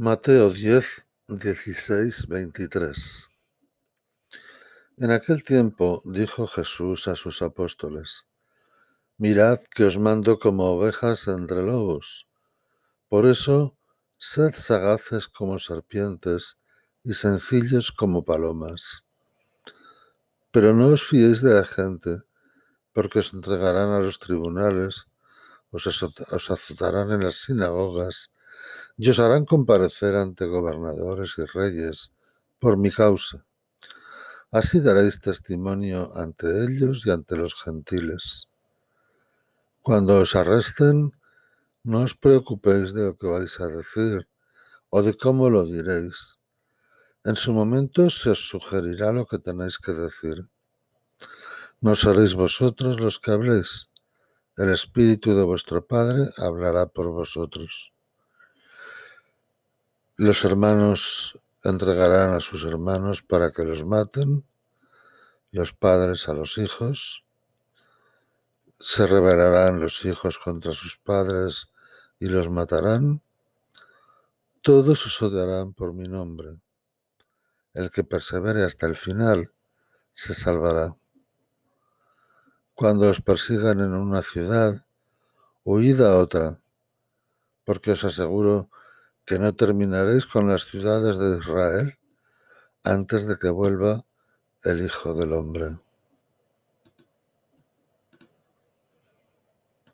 Mateo 10, 16, 23. En aquel tiempo dijo Jesús a sus apóstoles, Mirad que os mando como ovejas entre lobos. Por eso, sed sagaces como serpientes y sencillos como palomas. Pero no os fiéis de la gente, porque os entregarán a los tribunales, os, azotarán en las sinagogas, y os harán comparecer ante gobernadores y reyes por mi causa. Así daréis testimonio ante ellos y ante los gentiles. Cuando os arresten, no os preocupéis de lo que vais a decir o de cómo lo diréis. En su momento se os sugerirá lo que tenéis que decir. No seréis vosotros los que habléis, el Espíritu de vuestro Padre hablará por vosotros. Los hermanos entregarán a sus hermanos para que los maten, los padres a los hijos, se rebelarán los hijos contra sus padres y los matarán. Todos os odiarán por mi nombre. El que persevere hasta el final se salvará. Cuando os persigan en una ciudad, huid a otra, porque os aseguro que no terminaréis con las ciudades de Israel antes de que vuelva el Hijo del Hombre.